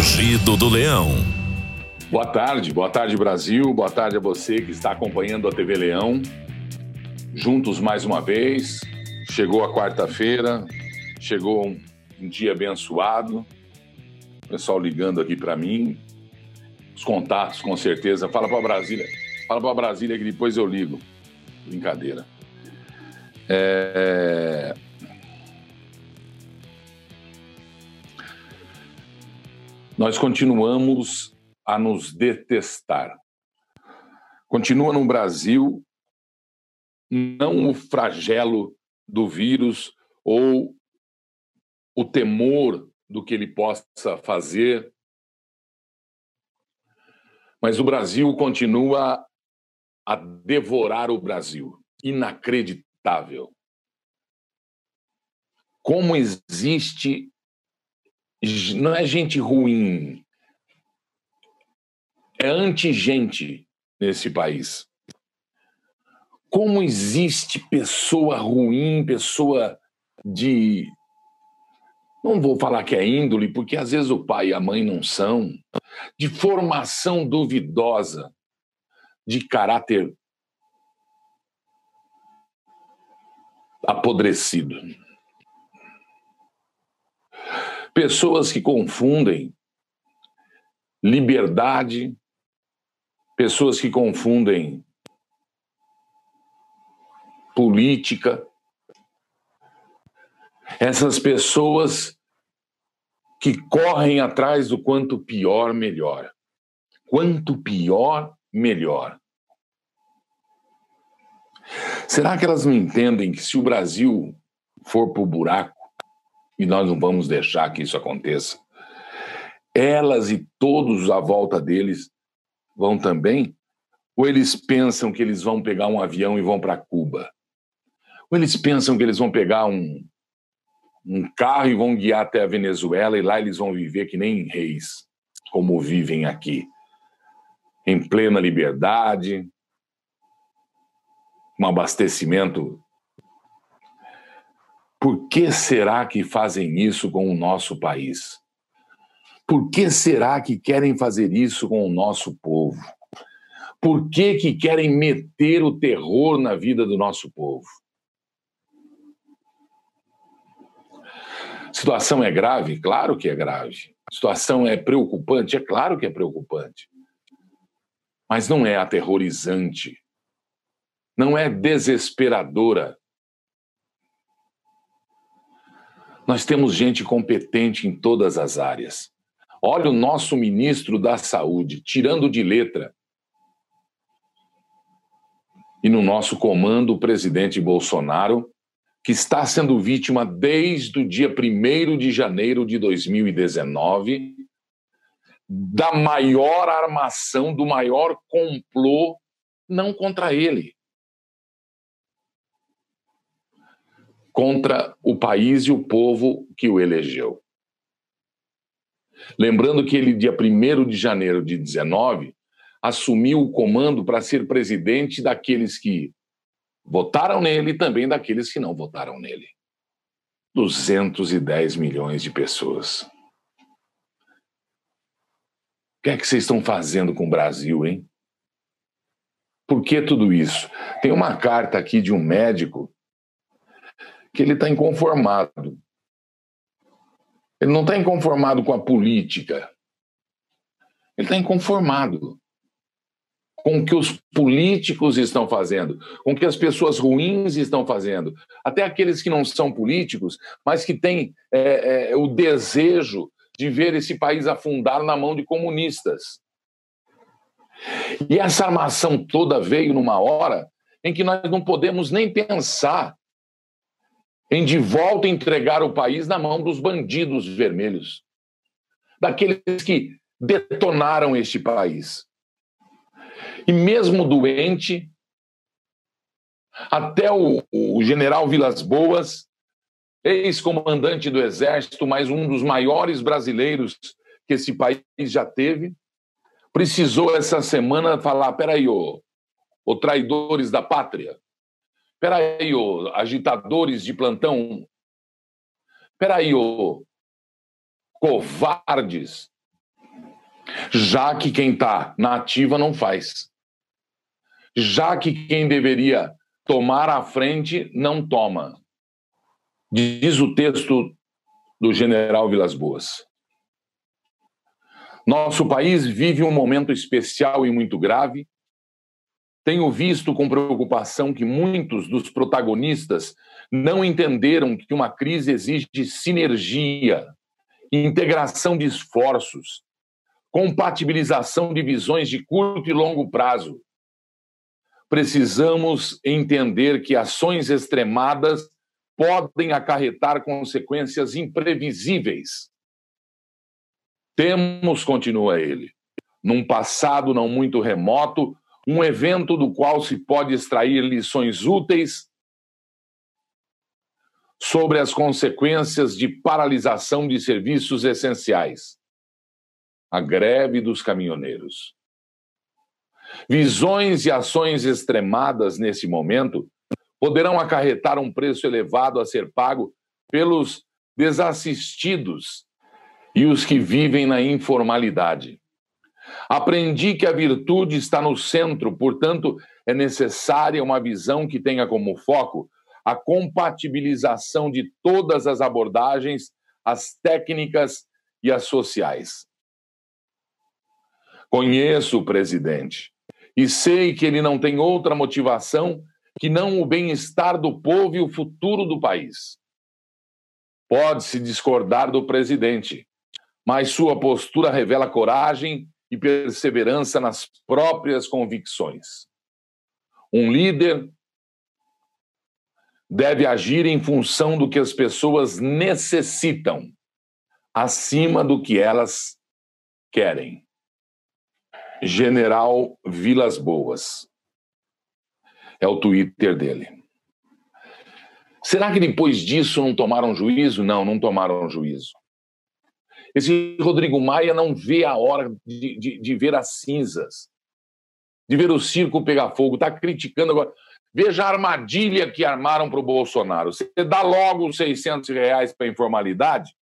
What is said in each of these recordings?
Rugido do Leão. Boa tarde, boa tarde Brasil, boa tarde a você que está acompanhando a TV Leão. Juntos mais uma vez, chegou a quarta-feira, chegou um, um dia abençoado. O pessoal ligando aqui para mim, os contatos com certeza. Fala para Brasília, fala para Brasília que depois eu ligo. Brincadeira. É... Nós continuamos a nos detestar. Continua no Brasil não o flagelo do vírus ou o temor do que ele possa fazer, mas o Brasil continua a devorar o Brasil. Inacreditável. Como existe. Não é gente ruim, é anti-gente nesse país. Como existe pessoa ruim, pessoa de. Não vou falar que é índole, porque às vezes o pai e a mãe não são, de formação duvidosa, de caráter apodrecido. Pessoas que confundem liberdade, pessoas que confundem política. Essas pessoas que correm atrás do quanto pior, melhor. Quanto pior, melhor. Será que elas não entendem que se o Brasil for para o buraco, e nós não vamos deixar que isso aconteça, elas e todos à volta deles vão também? Ou eles pensam que eles vão pegar um avião e vão para Cuba? Ou eles pensam que eles vão pegar um, um carro e vão guiar até a Venezuela e lá eles vão viver que nem reis, como vivem aqui, em plena liberdade, um abastecimento. Que será que fazem isso com o nosso país? Por que será que querem fazer isso com o nosso povo? Por que, que querem meter o terror na vida do nosso povo? Situação é grave? Claro que é grave. Situação é preocupante? É claro que é preocupante. Mas não é aterrorizante não é desesperadora. Nós temos gente competente em todas as áreas. Olha o nosso ministro da Saúde, tirando de letra. E no nosso comando, o presidente Bolsonaro, que está sendo vítima desde o dia 1 de janeiro de 2019 da maior armação, do maior complô, não contra ele, contra o país e o povo que o elegeu. Lembrando que ele, dia 1 de janeiro de 19, assumiu o comando para ser presidente daqueles que votaram nele e também daqueles que não votaram nele. 210 milhões de pessoas. O que é que vocês estão fazendo com o Brasil, hein? Por que tudo isso? Tem uma carta aqui de um médico que ele está inconformado. Ele não está inconformado com a política. Ele está inconformado com o que os políticos estão fazendo, com o que as pessoas ruins estão fazendo. Até aqueles que não são políticos, mas que têm é, é, o desejo de ver esse país afundar na mão de comunistas. E essa armação toda veio numa hora em que nós não podemos nem pensar em de volta entregar o país na mão dos bandidos vermelhos, daqueles que detonaram este país. E mesmo doente, até o, o general Vilas Boas, ex-comandante do Exército, mas um dos maiores brasileiros que esse país já teve, precisou essa semana falar: peraí, ô, ô traidores da pátria, Peraí, ô, agitadores de plantão. Peraí, ô, covardes. já que quem está na ativa não faz. Já que quem deveria tomar a frente não toma. Diz o texto do general Vilas Boas. Nosso país vive um momento especial e muito grave. Tenho visto com preocupação que muitos dos protagonistas não entenderam que uma crise exige sinergia, integração de esforços, compatibilização de visões de curto e longo prazo. Precisamos entender que ações extremadas podem acarretar consequências imprevisíveis. Temos, continua ele, num passado não muito remoto, um evento do qual se pode extrair lições úteis sobre as consequências de paralisação de serviços essenciais a greve dos caminhoneiros. Visões e ações extremadas nesse momento poderão acarretar um preço elevado a ser pago pelos desassistidos e os que vivem na informalidade. Aprendi que a virtude está no centro, portanto, é necessária uma visão que tenha como foco a compatibilização de todas as abordagens, as técnicas e as sociais. Conheço o presidente e sei que ele não tem outra motivação que não o bem-estar do povo e o futuro do país. Pode-se discordar do presidente, mas sua postura revela coragem e perseverança nas próprias convicções. Um líder deve agir em função do que as pessoas necessitam, acima do que elas querem. General Vilas Boas. É o Twitter dele. Será que depois disso não tomaram juízo? Não, não tomaram juízo. Esse Rodrigo Maia não vê a hora de, de, de ver as cinzas, de ver o circo pegar fogo, está criticando agora. Veja a armadilha que armaram para o Bolsonaro. Você dá logo os 600 reais para informalidade,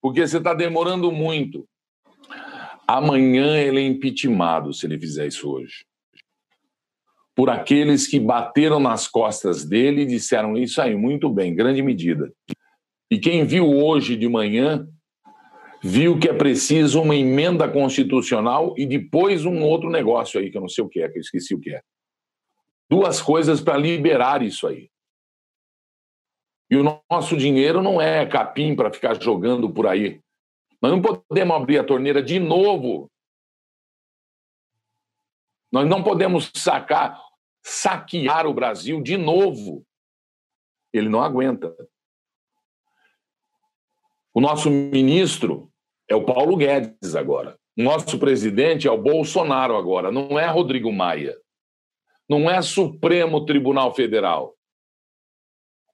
porque você está demorando muito. Amanhã ele é impeachmentado se ele fizer isso hoje. Por aqueles que bateram nas costas dele e disseram isso aí, muito bem, grande medida. E quem viu hoje de manhã, viu que é preciso uma emenda constitucional e depois um outro negócio aí, que eu não sei o que é, que eu esqueci o que é. Duas coisas para liberar isso aí. E o nosso dinheiro não é capim para ficar jogando por aí. Nós não podemos abrir a torneira de novo. Nós não podemos sacar, saquear o Brasil de novo. Ele não aguenta. O nosso ministro é o Paulo Guedes agora. Nosso presidente é o Bolsonaro agora, não é Rodrigo Maia. Não é Supremo Tribunal Federal.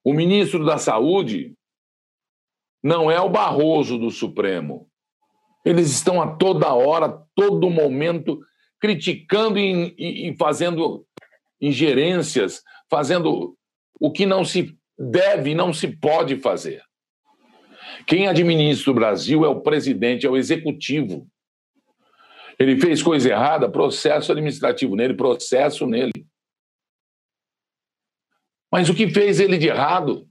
O ministro da Saúde não é o Barroso do Supremo. Eles estão a toda hora, todo momento, criticando e, e, e fazendo ingerências, fazendo o que não se deve e não se pode fazer. Quem administra o Brasil é o presidente, é o executivo. Ele fez coisa errada, processo administrativo nele, processo nele. Mas o que fez ele de errado?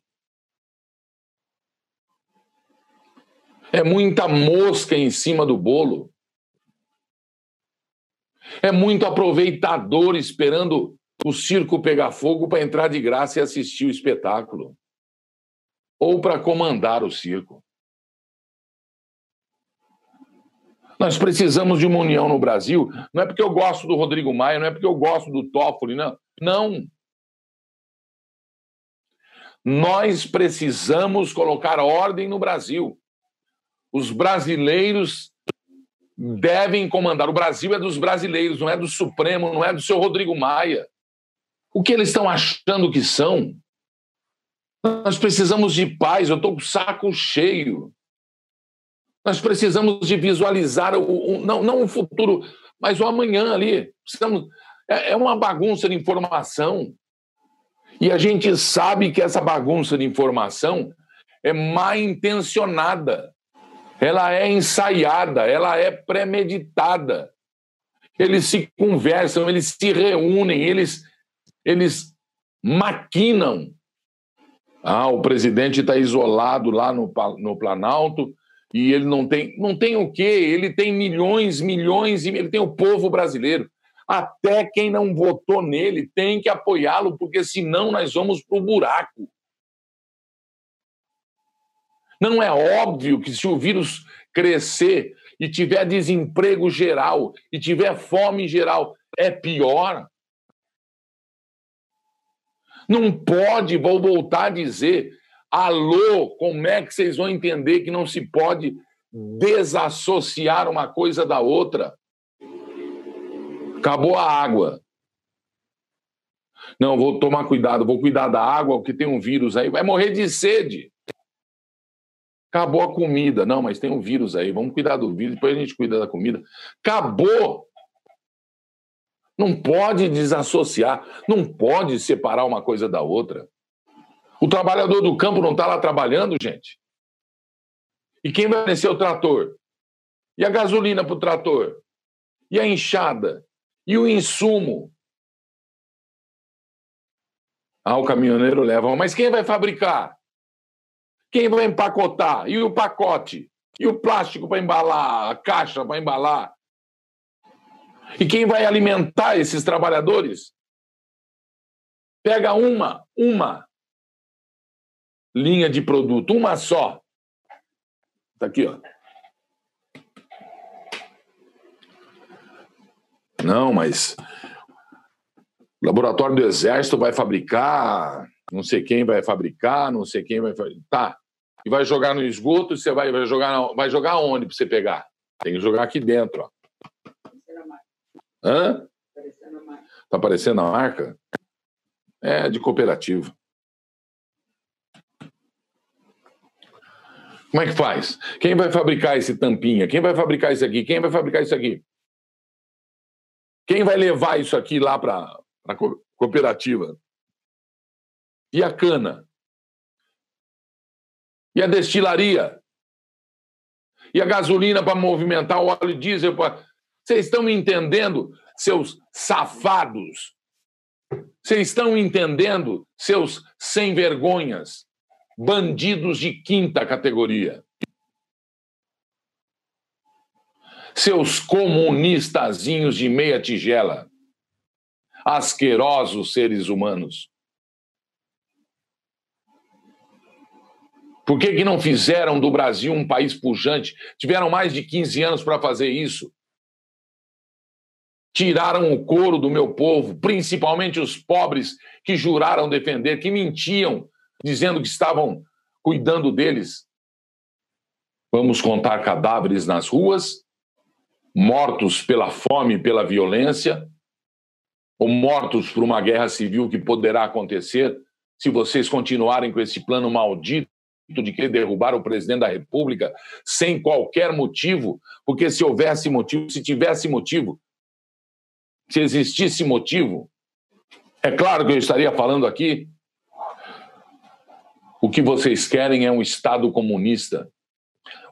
É muita mosca em cima do bolo. É muito aproveitador esperando o circo pegar fogo para entrar de graça e assistir o espetáculo. Ou para comandar o circo. Nós precisamos de uma união no Brasil. Não é porque eu gosto do Rodrigo Maia, não é porque eu gosto do Toffoli, não. Não. Nós precisamos colocar ordem no Brasil. Os brasileiros devem comandar. O Brasil é dos brasileiros, não é do Supremo, não é do seu Rodrigo Maia. O que eles estão achando que são? Nós precisamos de paz, eu estou com o saco cheio. Nós precisamos de visualizar o, o, não, não o futuro, mas o amanhã ali. Precisamos, é, é uma bagunça de informação. E a gente sabe que essa bagunça de informação é mal intencionada ela é ensaiada, ela é premeditada. Eles se conversam, eles se reúnem, eles, eles maquinam. Ah, o presidente está isolado lá no, no Planalto e ele não tem. Não tem o quê? Ele tem milhões, milhões, e ele tem o povo brasileiro. Até quem não votou nele tem que apoiá-lo, porque senão nós vamos para o buraco. Não é óbvio que se o vírus crescer e tiver desemprego geral e tiver fome geral, é pior? Não pode, vou voltar a dizer, alô, como é que vocês vão entender que não se pode desassociar uma coisa da outra? Acabou a água. Não, vou tomar cuidado, vou cuidar da água, porque tem um vírus aí, vai morrer de sede. Acabou a comida. Não, mas tem um vírus aí, vamos cuidar do vírus, depois a gente cuida da comida. Acabou! Não pode desassociar, não pode separar uma coisa da outra. O trabalhador do campo não está lá trabalhando, gente. E quem vai vencer o trator? E a gasolina para o trator? E a enxada? E o insumo? Ah, o caminhoneiro leva. Mas quem vai fabricar? Quem vai empacotar? E o pacote? E o plástico para embalar? A caixa para embalar? E quem vai alimentar esses trabalhadores? Pega uma, uma linha de produto, uma só. Está aqui, ó. Não, mas o laboratório do Exército vai fabricar, não sei quem vai fabricar, não sei quem vai fabricar. Tá. E vai jogar no esgoto, você vai, vai jogar vai jogar onde para você pegar? Tem que jogar aqui dentro, ó. Hã? Tá aparecendo a marca? É de cooperativa. Como é que faz? Quem vai fabricar esse tampinha? Quem vai fabricar isso aqui? Quem vai fabricar isso aqui? Quem vai levar isso aqui lá para a cooperativa? E a cana? E a destilaria? E a gasolina para movimentar o óleo diesel? Pra... Vocês estão entendendo, seus safados? Vocês estão entendendo, seus sem vergonhas? Bandidos de quinta categoria. Seus comunistazinhos de meia tigela. Asquerosos seres humanos. Por que, que não fizeram do Brasil um país pujante? Tiveram mais de 15 anos para fazer isso tiraram o couro do meu povo, principalmente os pobres que juraram defender, que mentiam, dizendo que estavam cuidando deles. Vamos contar cadáveres nas ruas, mortos pela fome pela violência, ou mortos por uma guerra civil que poderá acontecer se vocês continuarem com esse plano maldito de querer derrubar o presidente da República sem qualquer motivo, porque se houvesse motivo, se tivesse motivo, se existisse motivo, é claro que eu estaria falando aqui. O que vocês querem é um Estado comunista.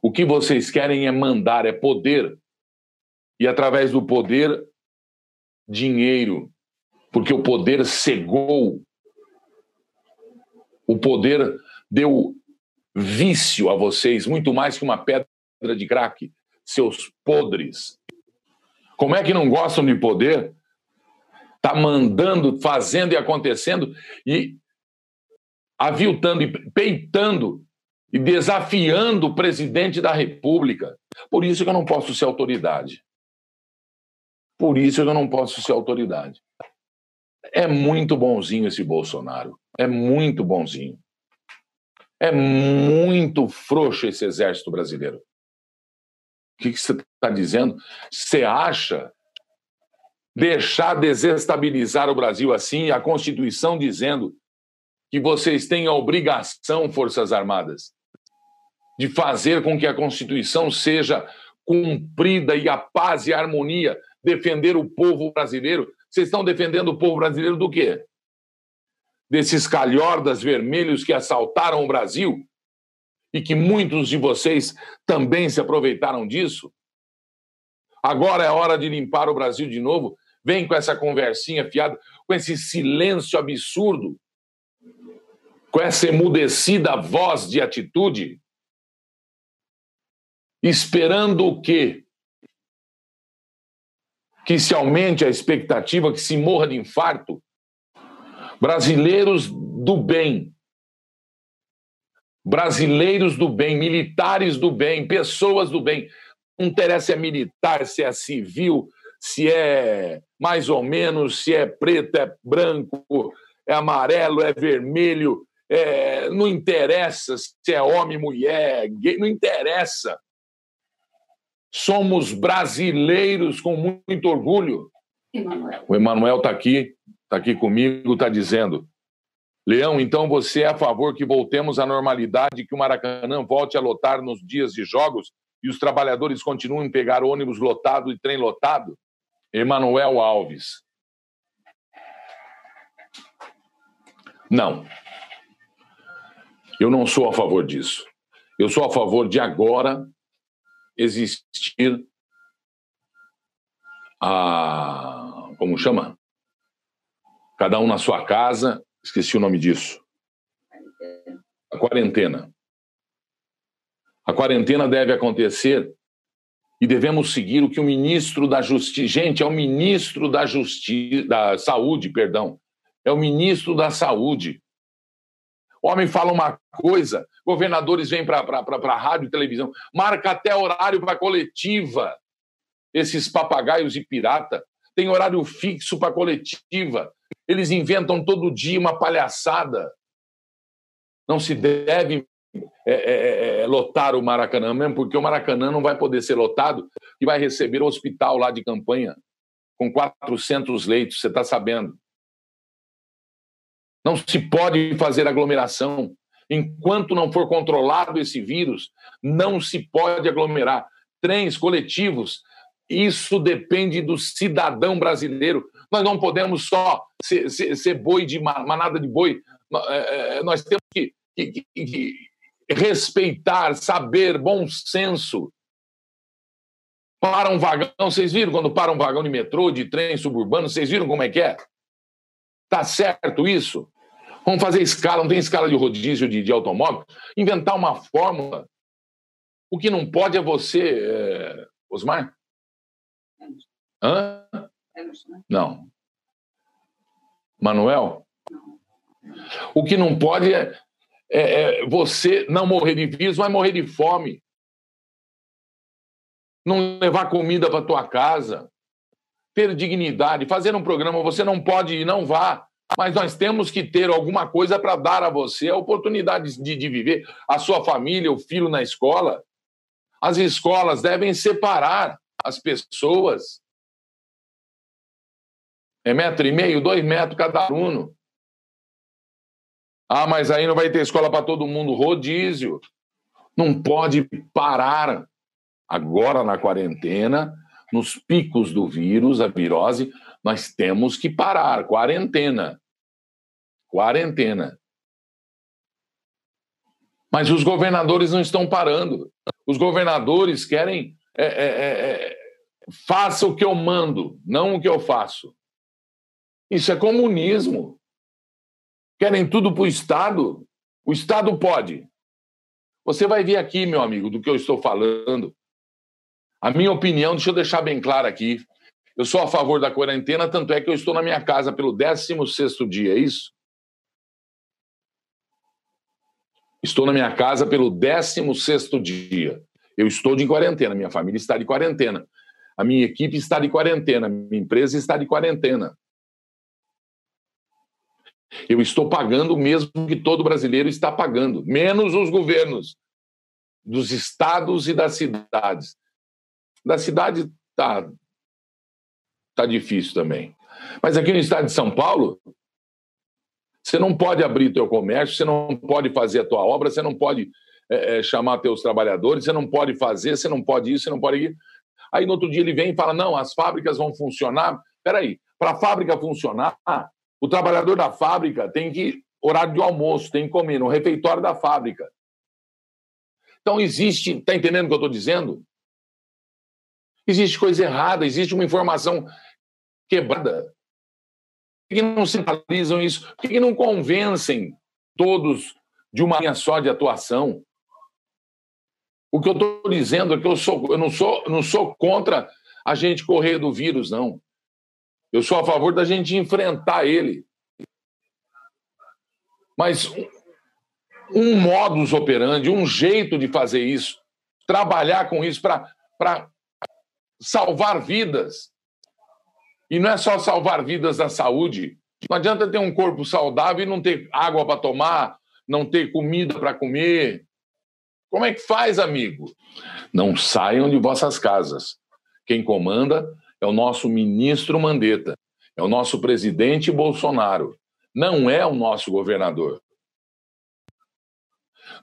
O que vocês querem é mandar, é poder. E através do poder, dinheiro. Porque o poder cegou. O poder deu vício a vocês, muito mais que uma pedra de crack, seus podres. Como é que não gostam de poder? Está mandando, fazendo e acontecendo e aviltando e peitando e desafiando o presidente da República. Por isso que eu não posso ser autoridade. Por isso que eu não posso ser autoridade. É muito bonzinho esse Bolsonaro. É muito bonzinho. É muito frouxo esse exército brasileiro. O que, você está dizendo? Você acha deixar desestabilizar o Brasil assim, a Constituição dizendo que vocês têm a obrigação, Forças Armadas, de fazer com que a Constituição seja cumprida e a paz e a harmonia, defender o povo brasileiro. Vocês estão defendendo o povo brasileiro do quê? Desses calhordas vermelhos que assaltaram o Brasil e que muitos de vocês também se aproveitaram disso? Agora é hora de limpar o Brasil de novo. Vem com essa conversinha fiada, com esse silêncio absurdo, com essa emudecida voz de atitude, esperando o quê? Que se aumente a expectativa, que se morra de infarto? Brasileiros do bem, brasileiros do bem, militares do bem, pessoas do bem. Não interessa se é militar, se é civil, se é mais ou menos, se é preto, é branco, é amarelo, é vermelho, é... não interessa se é homem, mulher, gay, não interessa. Somos brasileiros com muito orgulho. Emanuel. O Emanuel está aqui, está aqui comigo, está dizendo: Leão, então você é a favor que voltemos à normalidade, que o Maracanã volte a lotar nos dias de jogos e os trabalhadores continuem a pegar ônibus lotado e trem lotado? Emanuel Alves. Não. Eu não sou a favor disso. Eu sou a favor de agora existir a. Como chama? Cada um na sua casa esqueci o nome disso. A quarentena. A quarentena deve acontecer e devemos seguir o que o ministro da Justiça. Gente, é o ministro da Justiça, da Saúde, perdão. É o ministro da Saúde. O homem fala uma coisa, governadores vêm para rádio e televisão, marca até horário para coletiva. Esses papagaios e pirata tem horário fixo para coletiva. Eles inventam todo dia uma palhaçada. Não se deve é, é, é, é, lotar o Maracanã, mesmo porque o Maracanã não vai poder ser lotado e vai receber o hospital lá de campanha com 400 leitos, você está sabendo. Não se pode fazer aglomeração. Enquanto não for controlado esse vírus, não se pode aglomerar. Trens coletivos isso depende do cidadão brasileiro. Nós não podemos só ser, ser, ser boi de manada de boi. É, é, nós temos que, que, que respeitar, saber, bom senso. Para um vagão, vocês viram quando para um vagão de metrô, de trem suburbano, vocês viram como é que é? Tá certo isso? Vamos fazer escala, não tem escala de rodízio de, de automóvel? Inventar uma fórmula. O que não pode é você, é... Osmar, Hã? Não. Manuel? O que não pode é, é, é, você não morrer de vírus, vai morrer de fome. Não levar comida para tua casa. Ter dignidade. Fazer um programa, você não pode ir, não vá. Mas nós temos que ter alguma coisa para dar a você a oportunidade de, de viver, a sua família, o filho na escola. As escolas devem separar as pessoas. É metro e meio, dois metros cada aluno. Ah, mas aí não vai ter escola para todo mundo. Rodízio. Não pode parar agora na quarentena, nos picos do vírus, a virose, nós temos que parar. Quarentena. Quarentena. Mas os governadores não estão parando. Os governadores querem é, é, é, é, faça o que eu mando, não o que eu faço. Isso é comunismo. Querem tudo para o Estado? O Estado pode. Você vai ver aqui, meu amigo, do que eu estou falando. A minha opinião, deixa eu deixar bem claro aqui. Eu sou a favor da quarentena, tanto é que eu estou na minha casa pelo 16 dia, é isso? Estou na minha casa pelo 16 dia. Eu estou de quarentena, minha família está de quarentena. A minha equipe está de quarentena, minha empresa está de quarentena. Eu estou pagando o mesmo que todo brasileiro está pagando, menos os governos dos estados e das cidades. Da cidade tá tá difícil também. Mas aqui no estado de São Paulo, você não pode abrir teu comércio, você não pode fazer a tua obra, você não pode é, é, chamar teus trabalhadores, você não pode fazer, você não pode isso, você não pode ir. Aí no outro dia ele vem e fala: não, as fábricas vão funcionar. Peraí, para a fábrica funcionar, o trabalhador da fábrica tem que, horário de almoço, tem que comer no refeitório da fábrica. Então existe, está entendendo o que eu estou dizendo? Existe coisa errada, existe uma informação quebrada. Por que não centralizam isso? Por que não convencem todos de uma linha só de atuação? O que eu estou dizendo é que eu, sou, eu não, sou, não sou contra a gente correr do vírus, não. Eu sou a favor da gente enfrentar ele. Mas um, um modus operandi, um jeito de fazer isso, trabalhar com isso para salvar vidas. E não é só salvar vidas da saúde. Não adianta ter um corpo saudável e não ter água para tomar, não ter comida para comer. Como é que faz, amigo? Não saiam de vossas casas. Quem comanda é o nosso ministro Mandetta, é o nosso presidente Bolsonaro, não é o nosso governador.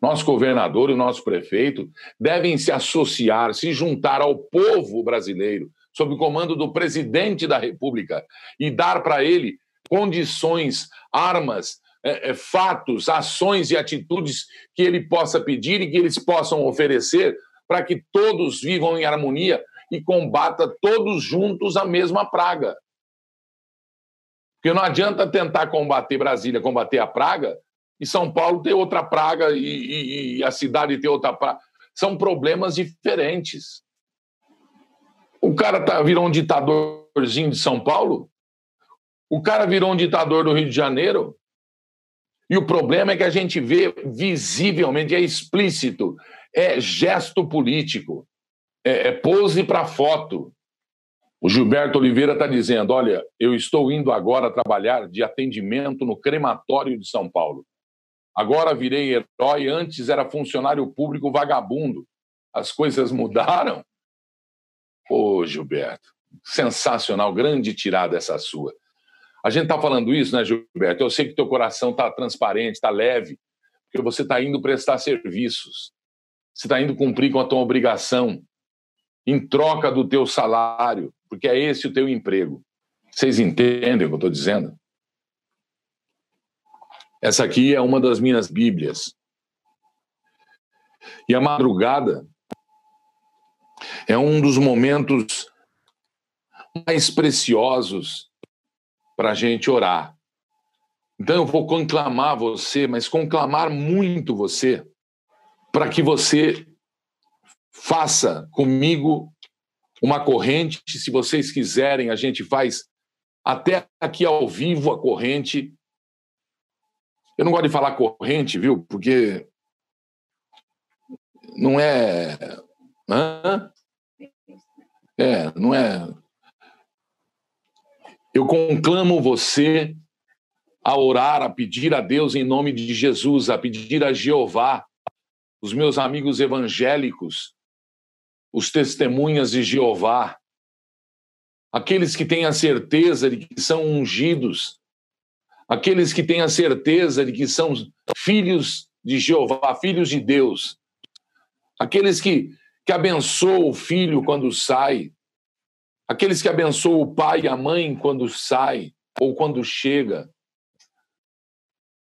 Nosso governador e nosso prefeito devem se associar, se juntar ao povo brasileiro, sob o comando do presidente da República, e dar para ele condições, armas, é, é, fatos, ações e atitudes que ele possa pedir e que eles possam oferecer para que todos vivam em harmonia e combata todos juntos a mesma praga. Porque não adianta tentar combater Brasília, combater a praga, e São Paulo ter outra praga e, e, e a cidade ter outra praga. São problemas diferentes. O cara tá, virou um ditadorzinho de São Paulo, o cara virou um ditador do Rio de Janeiro, e o problema é que a gente vê visivelmente, é explícito, é gesto político, é, é pose para foto. O Gilberto Oliveira está dizendo: olha, eu estou indo agora trabalhar de atendimento no crematório de São Paulo. Agora virei herói, antes era funcionário público vagabundo. As coisas mudaram. Ô, Gilberto, sensacional, grande tirada essa sua. A gente está falando isso, né, Gilberto? Eu sei que teu coração está transparente, está leve, porque você está indo prestar serviços. Você está indo cumprir com a tua obrigação em troca do teu salário, porque é esse o teu emprego. Vocês entendem o que eu estou dizendo? Essa aqui é uma das minhas Bíblias. E a madrugada é um dos momentos mais preciosos para a gente orar. Então eu vou conclamar você, mas conclamar muito você, para que você faça comigo uma corrente. Se vocês quiserem, a gente faz até aqui ao vivo a corrente. Eu não gosto de falar corrente, viu? Porque não é. Hã? É, não é eu conclamo você a orar, a pedir a Deus em nome de Jesus, a pedir a Jeová, os meus amigos evangélicos, os testemunhas de Jeová, aqueles que têm a certeza de que são ungidos, aqueles que têm a certeza de que são filhos de Jeová, filhos de Deus, aqueles que, que abençoam o filho quando sai, Aqueles que abençoam o pai e a mãe quando sai ou quando chega.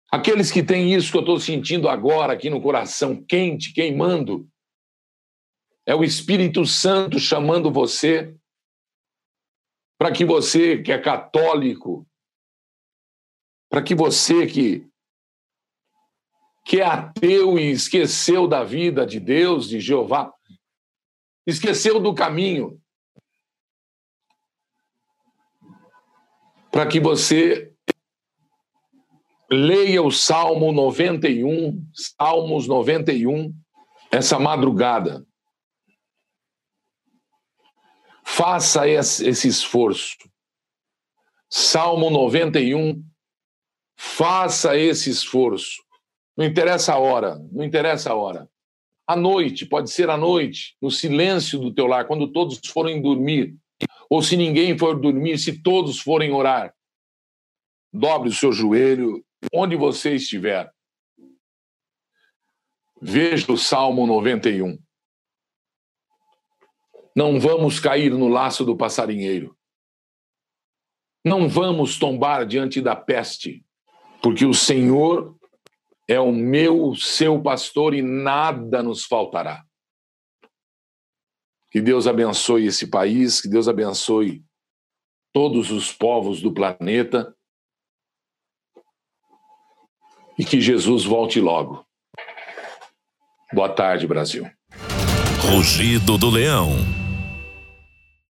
Aqueles que têm isso que eu estou sentindo agora aqui no coração, quente, queimando. É o Espírito Santo chamando você para que você que é católico, para que você que que é ateu e esqueceu da vida de Deus, de Jeová, esqueceu do caminho, para que você leia o Salmo 91, Salmos 91, essa madrugada. Faça esse esforço. Salmo 91, faça esse esforço. Não interessa a hora, não interessa a hora. À noite, pode ser à noite, no silêncio do teu lar, quando todos forem dormir ou se ninguém for dormir, se todos forem orar, dobre o seu joelho onde você estiver. Veja o Salmo 91. Não vamos cair no laço do passarinheiro. Não vamos tombar diante da peste, porque o Senhor é o meu, seu pastor e nada nos faltará. Que Deus abençoe esse país, que Deus abençoe todos os povos do planeta e que Jesus volte logo. Boa tarde, Brasil. Rugido do Leão.